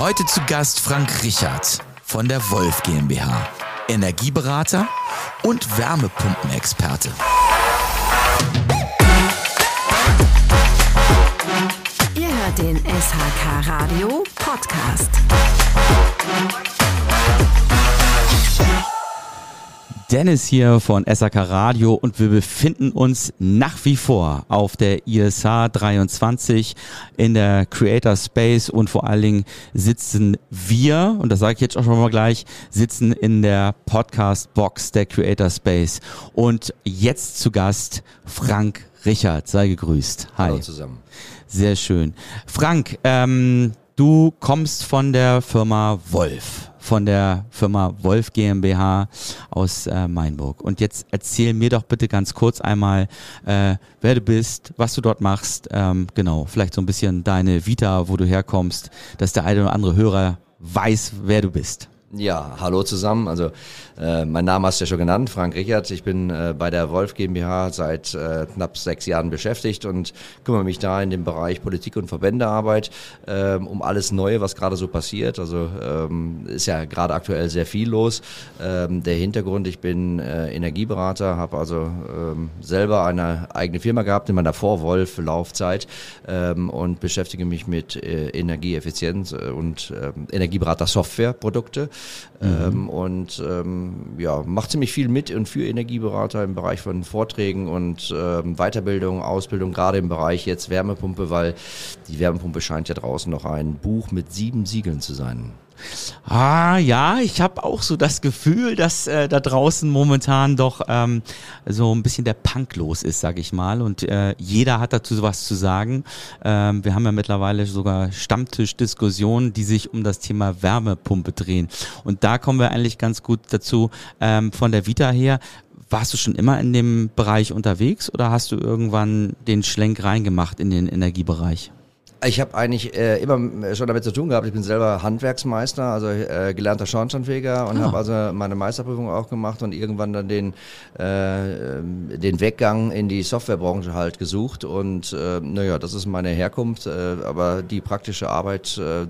Heute zu Gast Frank Richard von der Wolf GmbH, Energieberater und Wärmepumpenexperte. Ihr hört den SHK Radio Podcast. Dennis hier von SAK Radio und wir befinden uns nach wie vor auf der ISH 23 in der Creator Space und vor allen Dingen sitzen wir, und das sage ich jetzt auch schon mal gleich, sitzen in der Podcast Box der Creator Space. Und jetzt zu Gast Frank Richard, sei gegrüßt. Hi. Hallo zusammen. Sehr schön. Frank, ähm, du kommst von der Firma Wolf von der Firma Wolf GmbH aus äh, Mainburg. Und jetzt erzähl mir doch bitte ganz kurz einmal, äh, wer du bist, was du dort machst. Ähm, genau, vielleicht so ein bisschen deine Vita, wo du herkommst, dass der eine oder andere Hörer weiß, wer du bist. Ja, hallo zusammen. Also äh, mein Name hast du ja schon genannt, Frank Richard. Ich bin äh, bei der Wolf GmbH seit äh, knapp sechs Jahren beschäftigt und kümmere mich da in dem Bereich Politik und Verbändearbeit ähm, um alles Neue, was gerade so passiert. Also ähm, ist ja gerade aktuell sehr viel los. Ähm, der Hintergrund, ich bin äh, Energieberater, habe also ähm, selber eine eigene Firma gehabt in meiner Vorwolf Laufzeit ähm, und beschäftige mich mit äh, Energieeffizienz äh, und äh, Energieberater Softwareprodukte. Mhm. Ähm, und ähm, ja, macht ziemlich viel mit und für Energieberater im Bereich von Vorträgen und ähm, Weiterbildung, Ausbildung, gerade im Bereich jetzt Wärmepumpe, weil die Wärmepumpe scheint ja draußen noch ein Buch mit sieben Siegeln zu sein. Ah ja, ich habe auch so das Gefühl, dass äh, da draußen momentan doch ähm, so ein bisschen der Punk los ist, sag ich mal. Und äh, jeder hat dazu was zu sagen. Ähm, wir haben ja mittlerweile sogar Stammtischdiskussionen, die sich um das Thema Wärmepumpe drehen. Und da kommen wir eigentlich ganz gut dazu ähm, von der Vita her. Warst du schon immer in dem Bereich unterwegs oder hast du irgendwann den Schlenk reingemacht in den Energiebereich? Ich habe eigentlich äh, immer schon damit zu tun gehabt. Ich bin selber Handwerksmeister, also äh, gelernter Schornsteinfeger und ah. habe also meine Meisterprüfung auch gemacht und irgendwann dann den äh, den Weggang in die Softwarebranche halt gesucht und äh, naja, das ist meine Herkunft, äh, aber die praktische Arbeit äh,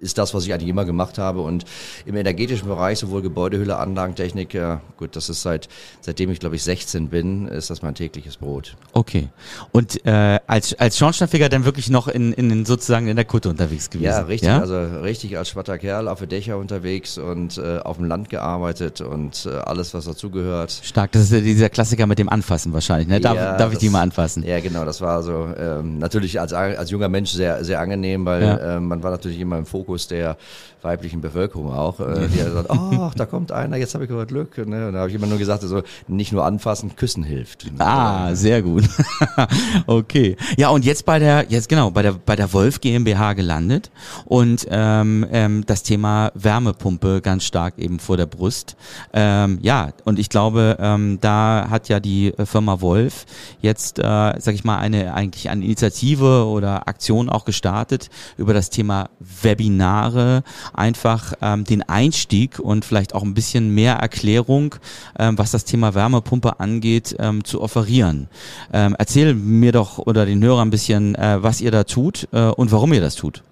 ist das, was ich eigentlich immer gemacht habe. Und im energetischen Bereich, sowohl Gebäudehülle, Anlagentechnik, ja, gut, das ist seit, seitdem ich glaube ich 16 bin, ist das mein tägliches Brot. Okay. Und äh, als, als Schornsteinfeger dann wirklich noch in, in sozusagen in der Kutte unterwegs gewesen? Ja, richtig, ja? also richtig als schwatter Kerl auf der Dächer unterwegs und äh, auf dem Land gearbeitet und äh, alles, was dazugehört. Stark, das ist ja dieser Klassiker mit dem Anfassen wahrscheinlich, ne? Darf, ja, darf ich die mal anfassen? Ja, genau, das war so ähm, natürlich als, als junger Mensch sehr, sehr angenehm, weil ja. äh, man war natürlich immer im Fokus Fokus der weiblichen Bevölkerung auch, äh, die sagt, ach, da kommt einer, jetzt habe ich aber Glück. Ne? Und da habe ich immer nur gesagt, also nicht nur anfassen, küssen hilft. Ah, sehr gut. okay. Ja, und jetzt bei der, jetzt genau, bei der, bei der Wolf GmbH gelandet und ähm, ähm, das Thema Wärmepumpe ganz stark eben vor der Brust. Ähm, ja, und ich glaube, ähm, da hat ja die Firma Wolf jetzt, äh, sag ich mal, eine eigentlich eine Initiative oder Aktion auch gestartet über das Thema Webinare einfach ähm, den Einstieg und vielleicht auch ein bisschen mehr Erklärung, ähm, was das Thema Wärmepumpe angeht, ähm, zu offerieren. Ähm, erzähl mir doch oder den Hörern ein bisschen, äh, was ihr da tut äh, und warum ihr das tut.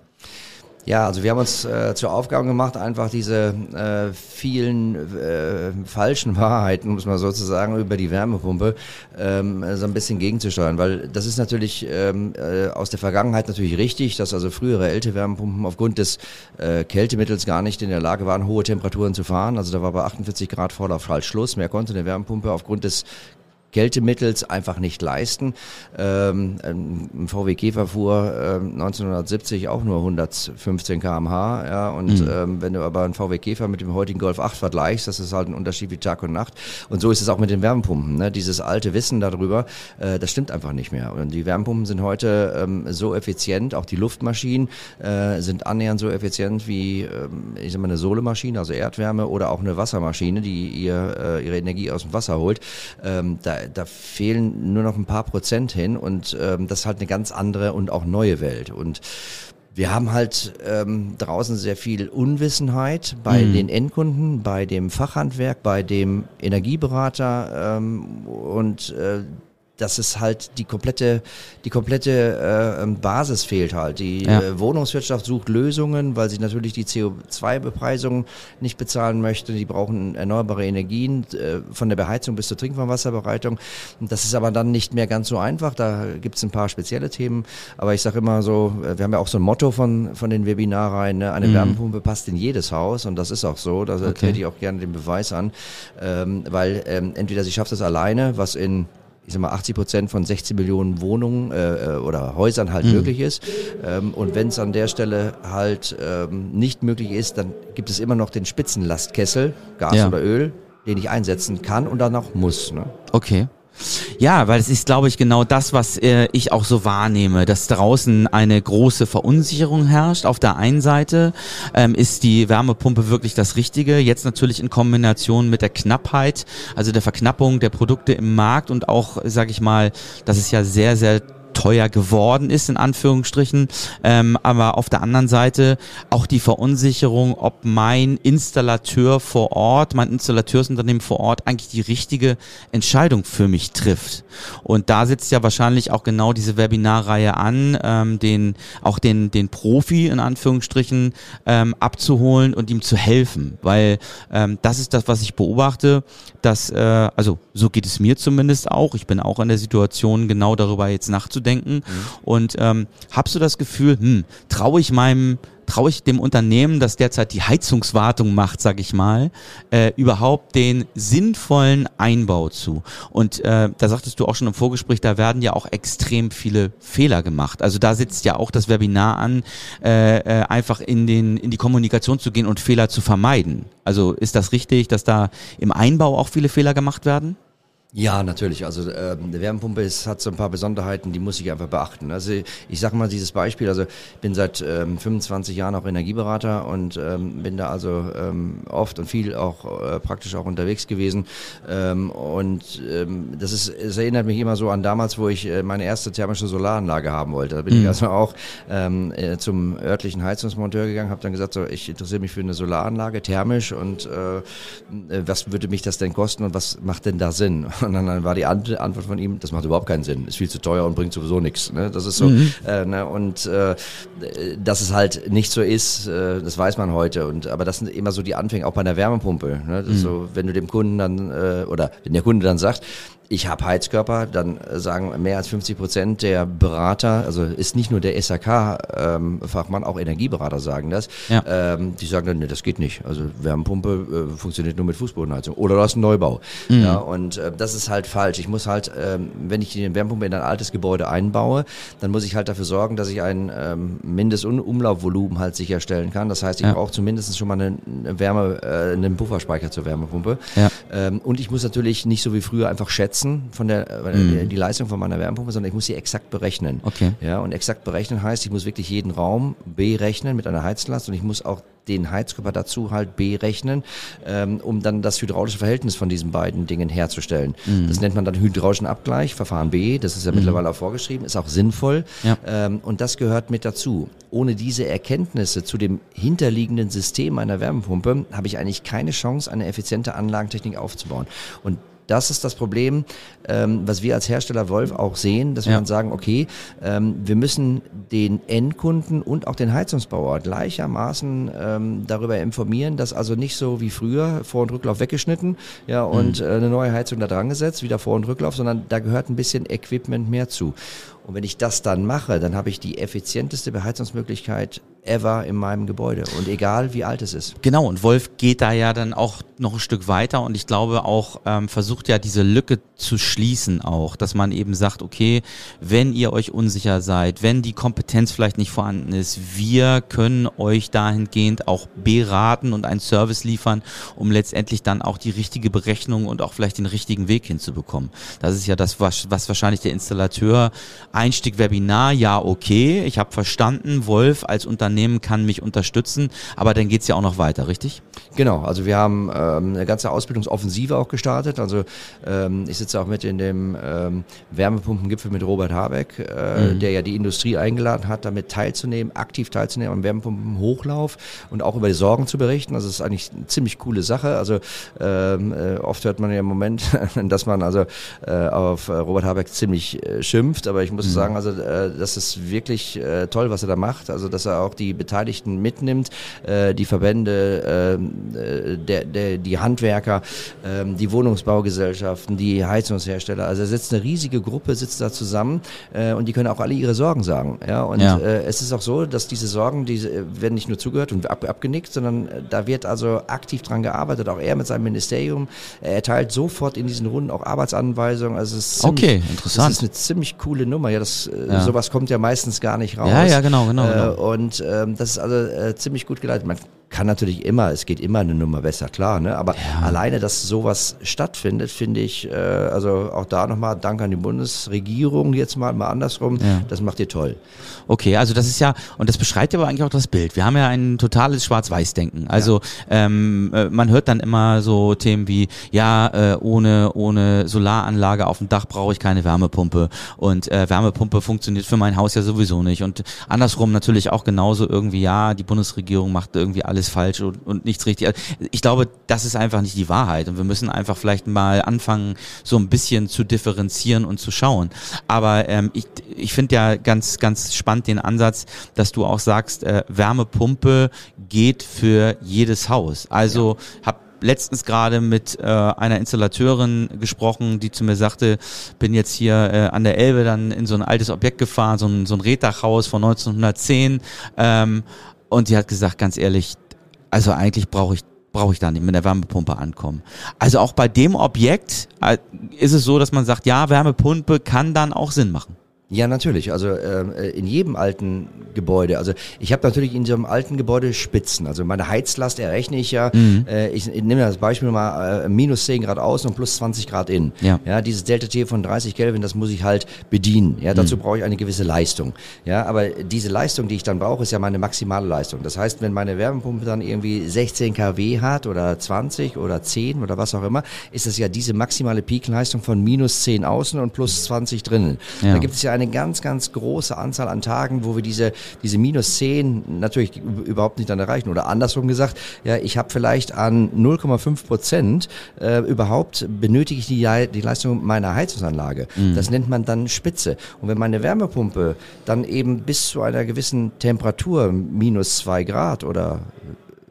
Ja, also wir haben uns äh, zur Aufgabe gemacht, einfach diese äh, vielen äh, falschen Wahrheiten, muss man sozusagen, über die Wärmepumpe ähm, so ein bisschen gegenzusteuern. Weil das ist natürlich ähm, äh, aus der Vergangenheit natürlich richtig, dass also frühere ältere Wärmepumpen aufgrund des äh, Kältemittels gar nicht in der Lage waren, hohe Temperaturen zu fahren. Also da war bei 48 Grad Vorlaufschalt Schluss. Mehr konnte eine Wärmepumpe aufgrund des Kältemittels einfach nicht leisten. Ähm, ein VW Käfer fuhr ähm, 1970 auch nur 115 km/h. Ja, und mhm. ähm, wenn du aber einen VW Käfer mit dem heutigen Golf 8 vergleichst, das ist halt ein Unterschied wie Tag und Nacht. Und so ist es auch mit den Wärmepumpen. Ne? Dieses alte Wissen darüber, äh, das stimmt einfach nicht mehr. Und die Wärmepumpen sind heute ähm, so effizient, auch die Luftmaschinen äh, sind annähernd so effizient wie ähm, ich sag mal eine Sohlemaschine, also Erdwärme oder auch eine Wassermaschine, die ihr äh, ihre Energie aus dem Wasser holt. Ähm, da da fehlen nur noch ein paar Prozent hin und ähm, das ist halt eine ganz andere und auch neue Welt. Und wir haben halt ähm, draußen sehr viel Unwissenheit bei mhm. den Endkunden, bei dem Fachhandwerk, bei dem Energieberater ähm, und äh, dass es halt die komplette, die komplette äh, Basis fehlt halt. Die Ja. äh, Wohnungswirtschaft sucht Lösungen, weil sie natürlich die CO2-Bepreisung nicht bezahlen möchte. Die brauchen erneuerbare Energien äh, von der Beheizung bis zur Trinkwasserbereitung. Das ist aber dann nicht mehr ganz so einfach. Da gibt es ein paar spezielle Themen. Aber ich sage immer so, äh, wir haben ja auch so ein Motto von, von den Webinarreihen, ne? eine Wärmepumpe passt in jedes Haus und das ist auch so. Da Okay. trete ich auch gerne den Beweis an, ähm, weil ähm, entweder sie schafft es alleine, was in ich sag mal, 80 Prozent von 16 Millionen Wohnungen äh, äh, oder Häusern halt möglich ist. Ähm, und wenn es an der Stelle halt ähm, nicht möglich ist, dann gibt es immer noch den Spitzenlastkessel, Gas Ja. oder Öl, den ich einsetzen kann und dann auch muss. Ne? Okay. Ja, weil es ist, glaube ich, genau das, was äh, ich auch so wahrnehme, dass draußen eine große Verunsicherung herrscht. Auf der einen Seite ähm, ist die Wärmepumpe wirklich das Richtige, jetzt natürlich in Kombination mit der Knappheit, also der Verknappung der Produkte im Markt und auch, sage ich mal, dass es ja sehr, sehr teuer geworden ist, in Anführungsstrichen. Ähm, aber auf der anderen Seite auch die Verunsicherung, ob mein Installateur vor Ort, mein Installateurs-Unternehmen vor Ort eigentlich die richtige Entscheidung für mich trifft. Und da sitzt ja wahrscheinlich auch genau diese Webinarreihe an, ähm, den, auch den, den Profi in Anführungsstrichen ähm, abzuholen und ihm zu helfen. Weil ähm, das ist das, was ich beobachte, dass, äh, also so geht es mir zumindest auch. Ich bin auch in der Situation, genau darüber jetzt nachzudenken. Und ähm, habst du das Gefühl, hm, traue ich meinem traue ich dem Unternehmen, das derzeit die Heizungswartung macht, sag ich mal, äh, überhaupt den sinnvollen Einbau zu. Und äh, da sagtest du auch schon im Vorgespräch, da werden ja auch extrem viele Fehler gemacht. Also da sitzt ja auch das Webinar an, äh, äh, einfach in den in die Kommunikation zu gehen und Fehler zu vermeiden. Also ist das richtig, dass da im Einbau auch viele Fehler gemacht werden? Ja, natürlich. Also ähm, eine Wärmepumpe ist, hat so ein paar Besonderheiten, die muss ich einfach beachten. Also ich sage mal dieses Beispiel, also ich bin seit ähm, 25 Jahren auch Energieberater und ähm, bin da also ähm, oft und viel auch äh, praktisch auch unterwegs gewesen. Ähm, und ähm, das ist, es erinnert mich immer so an damals, wo ich äh, meine erste thermische Solaranlage haben wollte. Da bin ich also auch ähm, äh, zum örtlichen Heizungsmonteur gegangen, habe dann gesagt, so, ich interessiere mich für eine Solaranlage, thermisch und äh, äh, was würde mich das denn kosten und was macht denn da Sinn? Und dann, war die Ant- Antwort von ihm, das macht überhaupt keinen Sinn, ist viel zu teuer und bringt sowieso nichts. Ne? Das ist so, äh, ne? und äh, dass es halt nicht so ist, äh, das weiß man heute. Und aber das sind immer so die Anfänge, auch bei einer Wärmepumpe. Ne? Ist so, wenn du dem Kunden dann äh, oder wenn der Kunde dann sagt, ich habe Heizkörper, dann äh, sagen mehr als 50 Prozent der Berater, also ist nicht nur der SAK-Fachmann, auch Energieberater sagen das. Ja. Ähm, die sagen dann, nee, das geht nicht. Also Wärmepumpe äh, funktioniert nur mit Fußbodenheizung. Oder du hast einen Neubau. Ja, und äh, das ist halt falsch. Ich muss halt, ähm, wenn ich die Wärmepumpe in ein altes Gebäude einbaue, dann muss ich halt dafür sorgen, dass ich ein ähm, Mindestumlaufvolumen halt sicherstellen kann. Das heißt, ich Ja. brauche zumindest schon mal eine, eine Wärme, äh, einen Pufferspeicher zur Wärmepumpe. Ja. Ähm, und ich muss natürlich nicht so wie früher einfach schätzen von der äh, die, die Leistung von meiner Wärmepumpe, sondern ich muss sie exakt berechnen. Okay. Ja, und exakt berechnen heißt, ich muss wirklich jeden Raum berechnen mit einer Heizlast und ich muss auch den Heizkörper dazu halt berechnen, ähm, um dann das hydraulische Verhältnis von diesen beiden Dingen herzustellen. Das nennt man dann hydraulischen Abgleich, Verfahren B, das ist ja mittlerweile auch vorgeschrieben, ist auch sinnvoll Ja. ähm, und das gehört mit dazu. Ohne diese Erkenntnisse zu dem hinterliegenden System einer Wärmepumpe habe ich eigentlich keine Chance, eine effiziente Anlagentechnik aufzubauen. Und das ist das Problem, ähm, was wir als Hersteller Wolf auch sehen, dass wir Ja. dann sagen, okay, ähm, wir müssen den Endkunden und auch den Heizungsbauer gleichermaßen ähm, darüber informieren, dass also nicht so wie früher Vor- und Rücklauf weggeschnitten ja, und äh, eine neue Heizung da dran gesetzt, wieder Vor- und Rücklauf, sondern da gehört ein bisschen Equipment mehr zu. Und wenn ich das dann mache, dann habe ich die effizienteste Beheizungsmöglichkeit ever in meinem Gebäude. Und egal wie alt es ist. Genau, und Wolf geht da ja dann auch noch ein Stück weiter und ich glaube auch, ähm, versucht ja diese Lücke zu schließen auch, dass man eben sagt, okay, wenn ihr euch unsicher seid, wenn die Kompetenz vielleicht nicht vorhanden ist, wir können euch dahingehend auch beraten und einen Service liefern, um letztendlich dann auch die richtige Berechnung und auch vielleicht den richtigen Weg hinzubekommen. Das ist ja das, was, was wahrscheinlich der Installateur Einstieg Webinar, ja, okay, ich habe verstanden, Wolf als Unternehmen kann mich unterstützen, aber dann geht's ja auch noch weiter, richtig? Genau, also wir haben ähm, eine ganze Ausbildungsoffensive auch gestartet. Also ähm, ich sitze auch mit in dem ähm, Wärmepumpengipfel mit Robert Habeck, äh, mhm. der ja die Industrie eingeladen hat, damit teilzunehmen, aktiv teilzunehmen am Wärmepumpenhochlauf und auch über die Sorgen zu berichten. Also es ist eigentlich eine ziemlich coole Sache. Also ähm, äh, oft hört man ja im Moment, dass man also äh, auf Robert Habeck ziemlich äh, schimpft, aber ich muss mhm. sagen, also äh, das ist wirklich äh, toll, was er da macht. Also dass er auch die Beteiligten mitnimmt, äh, die Verbände, äh, der, der, die Handwerker, äh, die Wohnungsbaugesellschaften, die Heizungshersteller. Also er sitzt eine riesige Gruppe, sitzt da zusammen äh, und die können auch alle ihre Sorgen sagen. Ja, und ja. Äh, es ist auch so, dass diese Sorgen, die äh, werden nicht nur zugehört und ab, abgenickt, sondern äh, da wird also aktiv dran gearbeitet. Auch er mit seinem Ministerium. Er erteilt sofort in diesen Runden auch Arbeitsanweisungen. Also es ist ziemlich, okay, interessant. Das ist eine ziemlich coole Nummer. Ja, das äh, ja. sowas kommt ja meistens gar nicht raus. Ja, ja, genau, genau. genau. Äh, und ähm, das ist also äh, ziemlich gut geleitet. Man kann natürlich immer, es geht immer eine Nummer besser, klar, ne? Aber ja. alleine, dass sowas stattfindet, finde ich, äh, also auch da nochmal Dank an die Bundesregierung jetzt mal, mal andersrum, ja. das macht ihr toll. Okay, also das ist ja, und das beschreibt aber eigentlich auch das Bild. Wir haben ja ein totales Schwarz-Weiß-Denken. Also ja. ähm, äh, man hört dann immer so Themen wie, ja, äh, ohne, ohne Solaranlage auf dem Dach brauche ich keine Wärmepumpe und äh, Wärmepumpe funktioniert für mein Haus ja sowieso nicht. Und andersrum natürlich auch genauso irgendwie, ja, die Bundesregierung macht irgendwie alles alles falsch und, und nichts richtig. Ich glaube, das ist einfach nicht die Wahrheit und wir müssen einfach vielleicht mal anfangen, so ein bisschen zu differenzieren und zu schauen. Aber ähm, ich, ich finde ja ganz, ganz spannend den Ansatz, dass du auch sagst, äh, Wärmepumpe geht für jedes Haus. Also ja. hab letztens gerade mit äh, einer Installateurin gesprochen, die zu mir sagte, bin jetzt hier äh, an der Elbe dann in so ein altes Objekt gefahren, so ein, so ein Reddachhaus von 1910 ähm, und die hat gesagt, ganz ehrlich, also eigentlich brauche ich brauche ich da nicht mit der Wärmepumpe ankommen. Also auch bei dem Objekt äh, ist es so, dass man sagt, ja, Wärmepumpe kann dann auch Sinn machen. Ja, natürlich. Also äh, in jedem alten Gebäude. Also ich habe natürlich in so einem alten Gebäude Spitzen. Also meine Heizlast errechne ich ja. Mhm. Äh, ich, ich nehme das Beispiel mal äh, minus 10 Grad außen und plus 20 Grad innen. Ja. ja, dieses Delta T von 30 Kelvin, das muss ich halt bedienen. Ja, dazu mhm. brauche ich eine gewisse Leistung. Ja, aber diese Leistung, die ich dann brauche, ist ja meine maximale Leistung. Das heißt, wenn meine Wärmepumpe dann irgendwie 16 kW hat oder 20 oder 10 oder was auch immer, ist das ja diese maximale Peakleistung von minus 10 außen und plus 20 drinnen. Ja. Da gibt es ja eine ganz, ganz große Anzahl an Tagen, wo wir diese, diese minus 10 natürlich überhaupt nicht dann erreichen. Oder andersrum gesagt, ja, ich habe vielleicht an 0,5 Prozent äh, überhaupt benötige ich die, die Leistung meiner Heizungsanlage. Mhm. Das nennt man dann Spitze. Und wenn meine Wärmepumpe dann eben bis zu einer gewissen Temperatur, minus 2 Grad oder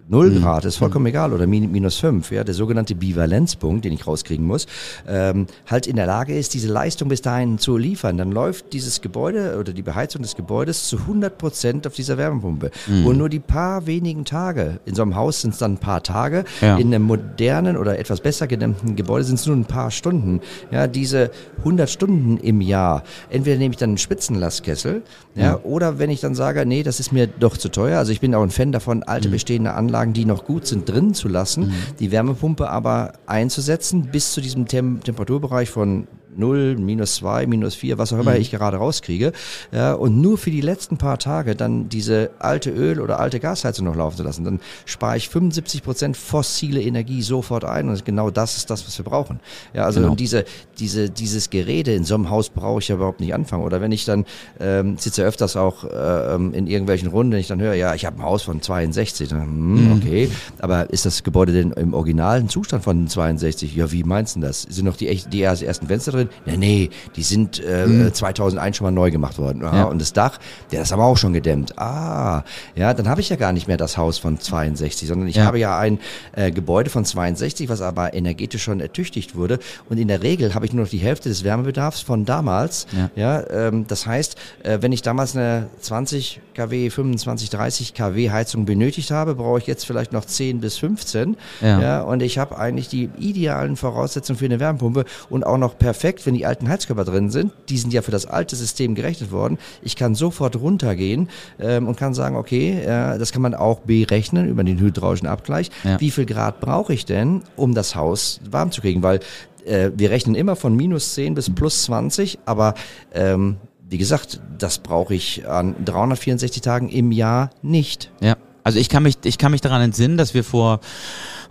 Null mhm. Grad ist vollkommen mhm. egal oder minus fünf, ja, der sogenannte Bivalenzpunkt, den ich rauskriegen muss, ähm, halt in der Lage ist, diese Leistung bis dahin zu liefern, dann läuft dieses Gebäude oder die Beheizung des Gebäudes zu 100 Prozent auf dieser Wärmepumpe. Mhm. Und nur die paar wenigen Tage, in so einem Haus sind es dann ein paar Tage, ja. in einem modernen oder etwas besser gedämmten Gebäude sind es nur ein paar Stunden. Ja, diese 100 Stunden im Jahr, entweder nehme ich dann einen Spitzenlastkessel, ja, oder wenn ich dann sage, nee, das ist mir doch zu teuer, also ich bin auch ein Fan davon, alte mhm. bestehende Anlagen Anlagen, die noch gut sind, drin zu lassen, mhm. die Wärmepumpe aber einzusetzen bis zu diesem Tem Temperaturbereich von 0, minus 2, minus 4, was auch immer mhm. ich gerade rauskriege. Ja, und nur für die letzten paar Tage dann diese alte Öl- oder alte Gasheizung noch laufen zu lassen. Dann spare ich 75 Prozent fossile Energie sofort ein und genau das ist das, was wir brauchen. Ja, also genau. diese, diese, dieses Gerede in so einem Haus brauche ich ja überhaupt nicht anfangen. Oder wenn ich dann ähm, sitze öfters auch äh, in irgendwelchen Runden, wenn ich dann höre, ja, ich habe ein Haus von 62, dann, hm, mhm. okay, aber ist das Gebäude denn im originalen Zustand von 62? Ja, wie meinst du das? Sind noch die, echt, die ersten Fenster drin? Nee, nee, die sind äh, hm. 2001 schon mal neu gemacht worden. Ja, ja. Und das Dach, der ist aber auch schon gedämmt. Ah, ja, dann habe ich ja gar nicht mehr das Haus von 62, sondern ich ja. habe ja ein äh, Gebäude von 62, was aber energetisch schon ertüchtigt wurde. Und in der Regel habe ich nur noch die Hälfte des Wärmebedarfs von damals. Ja, ja ähm, das heißt, äh, wenn ich damals eine 20 kW, 25, 30 kW Heizung benötigt habe, brauche ich jetzt vielleicht noch 10 bis 15. Ja. ja und ich habe eigentlich die idealen Voraussetzungen für eine Wärmepumpe und auch noch perfekt wenn die alten Heizkörper drin sind, die sind ja für das alte System gerechnet worden. Ich kann sofort runtergehen ähm, und kann sagen, okay, äh, das kann man auch berechnen über den hydraulischen Abgleich. Ja. Wie viel Grad brauche ich denn, um das Haus warm zu kriegen? Weil äh, wir rechnen immer von minus 10 bis plus 20, aber ähm, wie gesagt, das brauche ich an 364 Tagen im Jahr nicht. Ja. Also ich kann mich, ich kann mich daran entsinnen, dass wir vor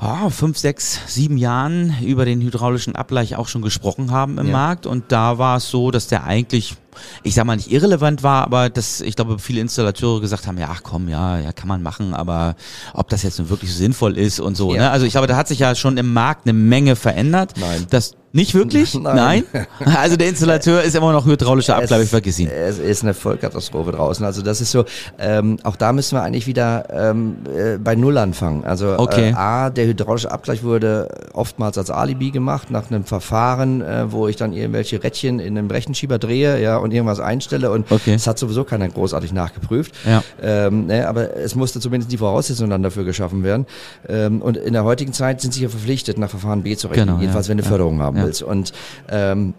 oh, fünf, sechs, sieben Jahren über den hydraulischen Abgleich auch schon gesprochen haben im Ja. Markt und da war es so, dass der eigentlich ich sag mal nicht irrelevant war, aber dass ich glaube viele Installateure gesagt haben, ja ach komm, ja, ja kann man machen, aber ob das jetzt nun wirklich so sinnvoll ist und so. Ja. Ne? Also ich glaube, da hat sich ja schon im Markt eine Menge verändert. Nein. Das nicht wirklich? Nein. Also der Installateur ist immer noch hydraulischer Abgleich, ich vergiss ihn. Es ist eine Vollkatastrophe draußen. Also das ist so, ähm, auch da müssen wir eigentlich wieder ähm, äh, bei Null anfangen. Also Okay. äh, A, der hydraulische Abgleich wurde oftmals als Alibi gemacht, nach einem Verfahren, äh, wo ich dann irgendwelche Rädchen in einem Rechenschieber drehe ja, und irgendwas einstelle und Okay. es hat sowieso keiner großartig nachgeprüft. Ja. Ähm, ne, aber es musste zumindest die Voraussetzungen dann dafür geschaffen werden. Ähm, und in der heutigen Zeit sind sie ja verpflichtet, nach Verfahren B zu rechnen, Genau, jedenfalls ja. wenn du Ja. Förderung haben willst. Und ähm,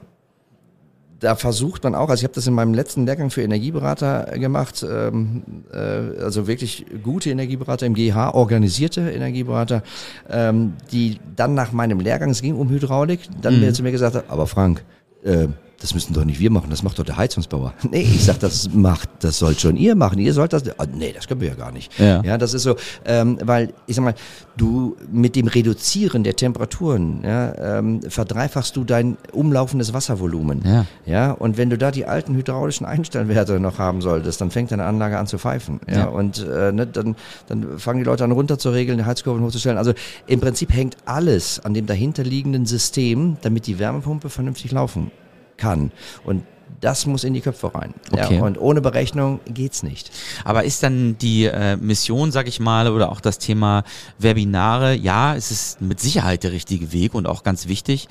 da versucht man auch, also ich habe das in meinem letzten Lehrgang für Energieberater gemacht, ähm, äh, also wirklich gute Energieberater im GH, organisierte Energieberater, ähm, die dann nach meinem Lehrgang, es ging um Hydraulik, dann mir zu mir gesagt hat, aber Frank, äh, das müssen doch nicht wir machen, das macht doch der Heizungsbauer. Nee, ich sag, das macht, das sollt schon ihr machen. Ihr sollt das. Ah, nee, das können wir ja gar nicht. Ja. ja das ist so, ähm, weil ich sag mal, du mit dem Reduzieren der Temperaturen ja, ähm, verdreifachst du dein umlaufendes Wasservolumen. Ja. Ja, und wenn du da die alten hydraulischen Einstellwerte noch haben solltest, dann fängt deine Anlage an zu pfeifen. Ja, Ja. und äh, ne, dann, dann fangen die Leute an runter zu regeln, die Heizkurven hochzustellen. Also im Prinzip hängt alles an dem dahinterliegenden System, damit die Wärmepumpe vernünftig laufen kann. Und das muss in die Köpfe rein. Okay. Ja, und ohne Berechnung geht's nicht. Aber ist dann die äh, Mission, sag ich mal, oder auch das Thema Webinare, ja, es ist mit Sicherheit der richtige Weg und auch ganz wichtig.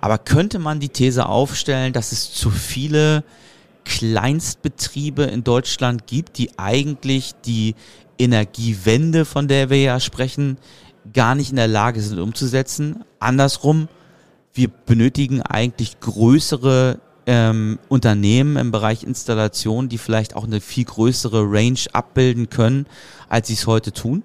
Aber könnte man die These aufstellen, dass es zu viele Kleinstbetriebe in Deutschland gibt, die eigentlich die Energiewende, von der wir ja sprechen, gar nicht in der Lage sind umzusetzen? Andersrum, wir benötigen eigentlich größere ähm, Unternehmen im Bereich Installation, die vielleicht auch eine viel größere Range abbilden können, als sie es heute tun?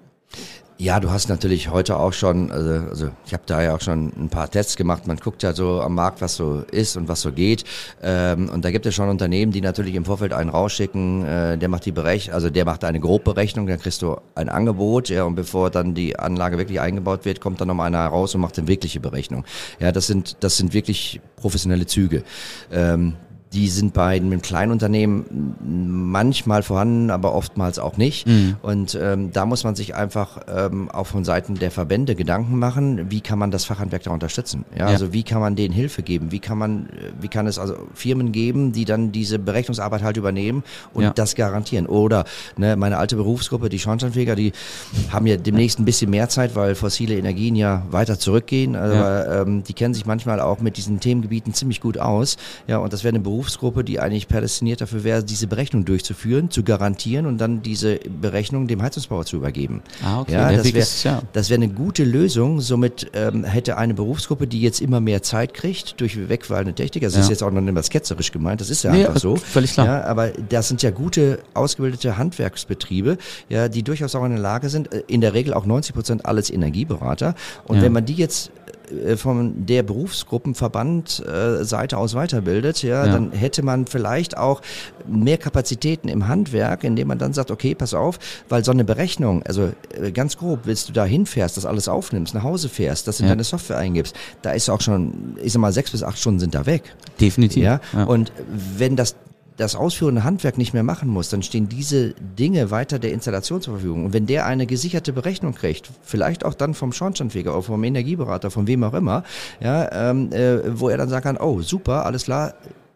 Ja, du hast natürlich heute auch schon, also, also ich habe da ja auch schon ein paar Tests gemacht. Man guckt ja so am Markt, was so ist und was so geht. Ähm, und da gibt es schon Unternehmen, die natürlich im Vorfeld einen rausschicken, äh, der macht die Berechnung, also der macht eine Grobberechnung, dann kriegst du ein Angebot, ja, und bevor dann die Anlage wirklich eingebaut wird, kommt dann nochmal einer raus und macht eine wirkliche Berechnung. Ja, das sind, das sind wirklich professionelle Züge. Ähm, die sind bei einem Kleinunternehmen manchmal vorhanden, aber oftmals auch nicht. Und ähm, da muss man sich einfach ähm, auch von Seiten der Verbände Gedanken machen, wie kann man das Fachhandwerk da unterstützen? Ja, Ja. also wie kann man denen Hilfe geben? Wie kann man, wie kann es also Firmen geben, die dann diese Berechnungsarbeit halt übernehmen und Ja. das garantieren? Oder ne, meine alte Berufsgruppe, die Schornsteinfeger, die haben ja demnächst ein bisschen mehr Zeit, weil fossile Energien ja weiter zurückgehen. Also, Ja. ähm, die kennen sich manchmal auch mit diesen Themengebieten ziemlich gut aus. Ja, und das wäre eine Berufsgruppe, die eigentlich prädestiniert dafür wäre, diese Berechnung durchzuführen, zu garantieren und dann diese Berechnung dem Heizungsbauer zu übergeben. Ah, okay. Ja, Der das wäre ja. das wäre eine gute Lösung. Somit ähm, hätte eine Berufsgruppe, die jetzt immer mehr Zeit kriegt durch wegfallende Technik, also das Ja. ist jetzt auch noch nicht mal ketzerisch gemeint, das ist ja Nee, einfach so. völlig klar. Ja, aber das sind ja gute, ausgebildete Handwerksbetriebe, ja, die durchaus auch in der Lage sind, äh, in der Regel auch 90 Prozent alles Energieberater. Und wenn man die jetzt von der Berufsgruppenverband äh, Seite aus weiterbildet, ja, Ja. dann hätte man vielleicht auch mehr Kapazitäten im Handwerk, indem man dann sagt, okay, pass auf, weil so eine Berechnung, also äh, ganz grob, willst du da hinfährst, das alles aufnimmst, nach Hause fährst, das in Ja. deine Software eingibst, da ist auch schon, ich sag mal, sechs bis acht Stunden sind da weg. Definitiv. Ja? Ja. Und wenn das das ausführende Handwerk nicht mehr machen muss, dann stehen diese Dinge weiter der Installation zur Verfügung. Und wenn der eine gesicherte Berechnung kriegt, vielleicht auch dann vom Schornsteinfeger oder vom Energieberater, von wem auch immer, ja, ähm, äh, wo er dann sagen kann, oh super, alles klar,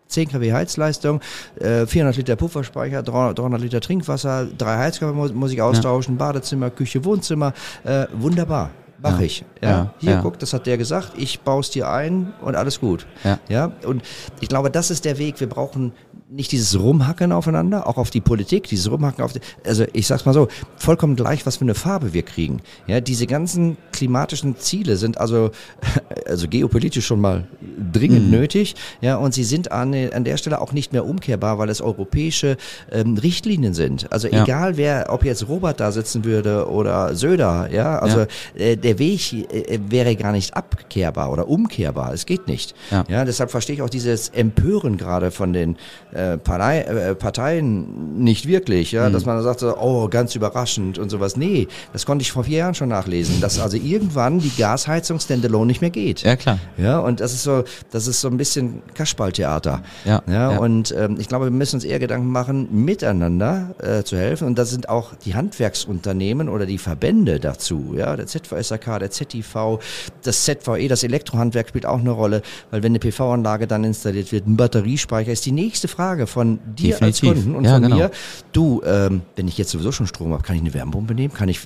10 kW Heizleistung, äh, 400 Liter Pufferspeicher, 300, 300 Liter Trinkwasser, drei Heizkörper muss, ich austauschen, Badezimmer, Küche, Wohnzimmer, äh, wunderbar. Mach Ja. ich. Ja? Ja, Hier, ja. guck, das hat der gesagt, ich baue es dir ein und alles gut. Ja. Ja, und ich glaube, das ist der Weg. Wir brauchen nicht dieses Rumhacken aufeinander, auch auf die Politik, dieses Rumhacken auf die, also ich sag's mal so, vollkommen gleich, was für eine Farbe wir kriegen. Ja, diese ganzen klimatischen Ziele sind also, also geopolitisch schon mal dringend nötig, ja, und sie sind an, an der Stelle auch nicht mehr umkehrbar, weil es europäische ähm, Richtlinien sind. Also Ja. egal wer, ob jetzt Robert da sitzen würde oder Söder, ja, also Ja. äh, der Weg äh, wäre gar nicht abkehrbar oder umkehrbar. Es geht nicht. Ja. Ja, deshalb verstehe ich auch dieses Empören gerade von den äh, Partei, äh, Parteien nicht wirklich, ja, dass man sagt, so, oh, ganz überraschend und sowas. Nee, das konnte ich vor vier Jahren schon nachlesen, dass also irgendwann die Gasheizung Standalone nicht mehr geht. Ja, klar. Ja, und das ist so, das ist so ein bisschen Kasperltheater. Ja, ja, ja. und ähm, ich glaube, wir müssen uns eher Gedanken machen, miteinander äh, zu helfen. Und da sind auch die Handwerksunternehmen oder die Verbände dazu. Ja, der ZVSAK, der ZIV, das ZVE, das Elektrohandwerk spielt auch eine Rolle, weil wenn eine PV-Anlage dann installiert wird, ein Batteriespeicher ist die nächste Frage von dir Definitiv. als Kunden und Ja, von genau. mir. Du, ähm, wenn ich jetzt sowieso schon Strom habe, kann ich eine Wärmepumpe nehmen? Kann ich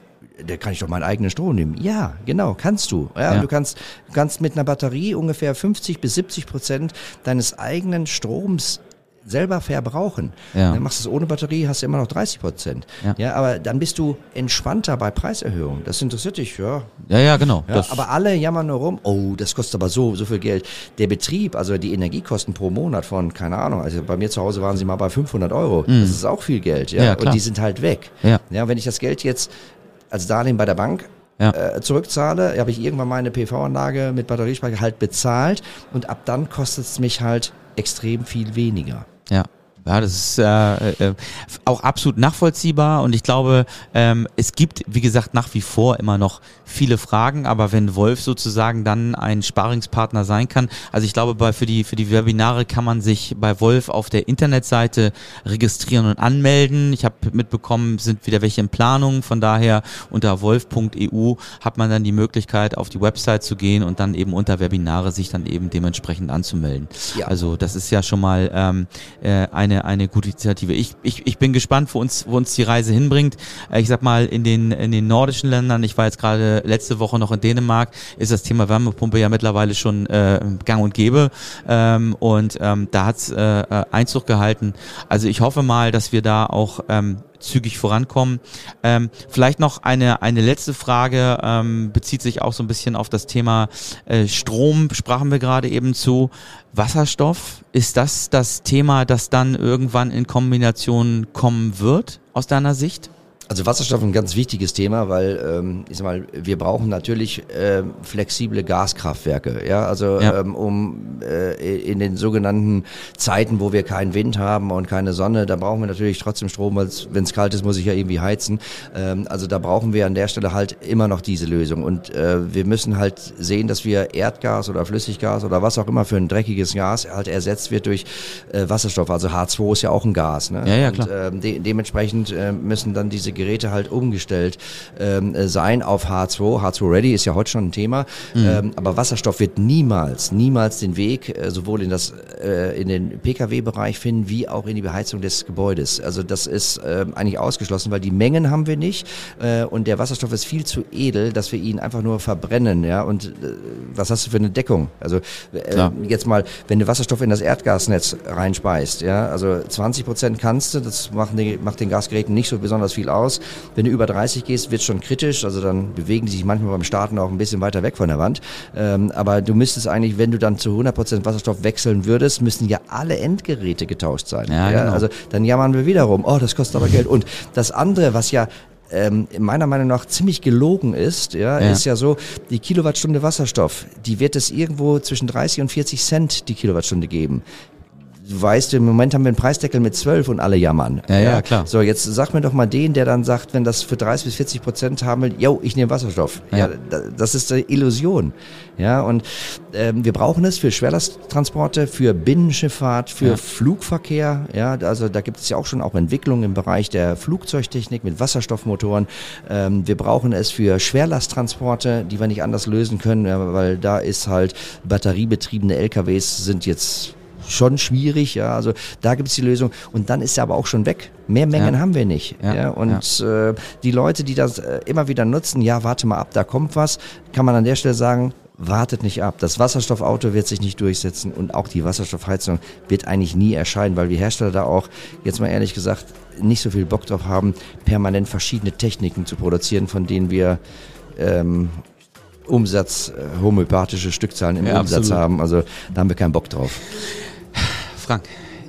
da kann ich doch meinen eigenen Strom nehmen. Ja, genau, kannst du. Ja, Ja. Du kannst, du kannst mit einer Batterie ungefähr 50 bis 70 Prozent deines eigenen Stroms selber verbrauchen. Ja. Dann machst du es ohne Batterie, hast du immer noch 30 Prozent. Ja. Ja. aber dann bist du entspannter bei Preiserhöhungen. Das interessiert dich, ja. Ja, ja, genau. ja aber alle jammern nur rum, oh, das kostet aber so, so viel Geld. Der Betrieb, also die Energiekosten pro Monat von, keine Ahnung, also bei mir zu Hause waren sie mal bei 500 Euro. Das ist auch viel Geld, ja. Mhm. Und die sind halt weg. Ja. ja, wenn ich das Geld jetzt als Darlehen bei der Bank Ja. äh, zurückzahle, habe ich irgendwann meine PV-Anlage mit Batteriespeicher halt bezahlt und ab dann kostet es mich halt extrem viel weniger. Ja. Ja, das ist äh, äh, auch absolut nachvollziehbar und ich glaube, ähm, es gibt, wie gesagt, nach wie vor immer noch viele Fragen, aber wenn Wolf sozusagen dann ein Sparingspartner sein kann, also ich glaube, bei, für, die, für die Webinare kann man sich bei Wolf auf der Internetseite registrieren und anmelden. Ich habe mitbekommen, sind wieder welche in Planung, von daher unter wolf.eu hat man dann die Möglichkeit, auf die Website zu gehen und dann eben unter Webinare sich dann eben dementsprechend anzumelden. Ja. Also das ist ja schon mal ähm, äh, eine, eine gute Initiative. Ich, ich, ich bin gespannt, wo uns, wo uns die Reise hinbringt. Äh, ich sag mal, in den, in den nordischen Ländern, ich war jetzt gerade letzte Woche noch in Dänemark, ist das Thema Wärmepumpe ja mittlerweile schon äh, gang und gäbe. Ähm, und ähm, da hat's äh, äh, Einzug gehalten. Also ich hoffe mal, dass wir da auch ähm, zügig vorankommen. Ähm, vielleicht noch eine, eine letzte Frage, ähm, bezieht sich auch so ein bisschen auf das Thema äh, Strom, sprachen wir gerade eben zu. Wasserstoff, ist das das Thema, das dann irgendwann in Kombination kommen wird, aus deiner Sicht? Also Wasserstoff ist ein ganz wichtiges Thema, weil ähm, ich sag mal, wir brauchen natürlich ähm, flexible Gaskraftwerke, ja, also Ja. Ähm, um äh, in den sogenannten Zeiten, wo wir keinen Wind haben und keine Sonne, da brauchen wir natürlich trotzdem Strom, weil wenn es kalt ist, muss ich ja irgendwie heizen. Ähm, also da brauchen wir an der Stelle halt immer noch diese Lösung und äh, wir müssen halt sehen, dass wir Erdgas oder Flüssiggas oder was auch immer für ein dreckiges Gas halt ersetzt wird durch äh, Wasserstoff. Also H2 ist ja auch ein Gas, ne? Ja, ja, Und, klar. ähm, de dementsprechend äh, müssen dann diese Geräte halt umgestellt ähm, äh, sein auf H2. H2 Ready ist ja heute schon ein Thema, ähm, aber Wasserstoff wird niemals, niemals den Weg äh, sowohl in das äh, in den PKW-Bereich finden wie auch in die Beheizung des Gebäudes. Also das ist ähm, eigentlich ausgeschlossen, weil die Mengen haben wir nicht äh, und der Wasserstoff ist viel zu edel, dass wir ihn einfach nur verbrennen. Ja und äh, was hast du für eine Deckung? Also äh, jetzt mal, wenn du Wasserstoff in das Erdgasnetz reinspeist, ja, also 20 Prozent kannst du, das macht, die, macht den Gasgeräten nicht so besonders viel aus. Wenn du über 30 gehst, wird schon kritisch, also dann bewegen die sich manchmal beim Starten auch ein bisschen weiter weg von der Wand. Ähm, aber du müsstest eigentlich, wenn du dann zu 100 Prozent Wasserstoff wechseln würdest, müssen ja alle Endgeräte getauscht sein. Ja, genau. Also dann jammern wir wieder rum, oh, das kostet aber Geld. Und das andere, was ja ähm, meiner Meinung nach ziemlich gelogen ist, ja, Ja. ist ja so, die Kilowattstunde Wasserstoff, die wird es irgendwo zwischen 30 und 40 Cent die Kilowattstunde geben. Du weißt, im Moment haben wir einen Preisdeckel mit 12 und alle jammern. Ja, ja, klar. So, jetzt sag mir doch mal den, der dann sagt, wenn das für 30 bis 40 Prozent haben will, yo, ich nehme Wasserstoff. Ja. Ja. da- das ist eine Illusion. Ja, und ähm, wir brauchen es für Schwerlasttransporte, für Binnenschifffahrt, für Ja. Flugverkehr. Ja, also da gibt es ja auch schon auch Entwicklungen im Bereich der Flugzeugtechnik mit Wasserstoffmotoren. Ähm, wir brauchen es für Schwerlasttransporte, die wir nicht anders lösen können, weil da ist halt batteriebetriebene LKWs sind jetzt schon schwierig, ja, also da gibt es die Lösung und dann ist er aber auch schon weg. Mehr Mengen Ja. haben wir nicht. Ja, Ja, und Äh, die Leute, die das äh, immer wieder nutzen, ja, warte mal ab, da kommt was, kann man an der Stelle sagen, wartet nicht ab. Das Wasserstoffauto wird sich nicht durchsetzen und auch die Wasserstoffheizung wird eigentlich nie erscheinen, weil wir Hersteller da auch, jetzt mal ehrlich gesagt, nicht so viel Bock drauf haben, permanent verschiedene Techniken zu produzieren, von denen wir ähm, Umsatz, äh, homöopathische Stückzahlen im Ja, Umsatz absolut. haben. Also da haben wir keinen Bock drauf. Frank,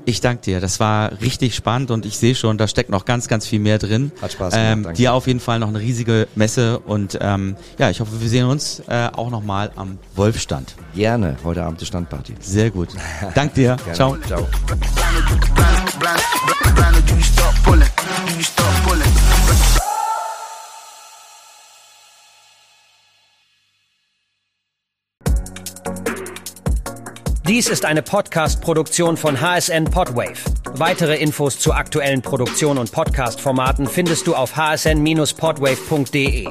Ich danke dir. Das war richtig spannend und ich sehe schon, da steckt noch ganz, ganz viel mehr drin. Hat Spaß gemacht. Ähm, danke. dir auf jeden Fall noch eine riesige Messe und ähm, ja, ich hoffe, wir sehen uns äh, auch nochmal am Wolfstand. Gerne. Heute Abend die Standparty. Sehr gut. Dank dir. Ciao. Ciao. Dies ist eine Podcast-Produktion von HSN Podwave. Weitere Infos zu aktuellen Produktionen und Podcast-Formaten findest du auf hsn-podwave.de.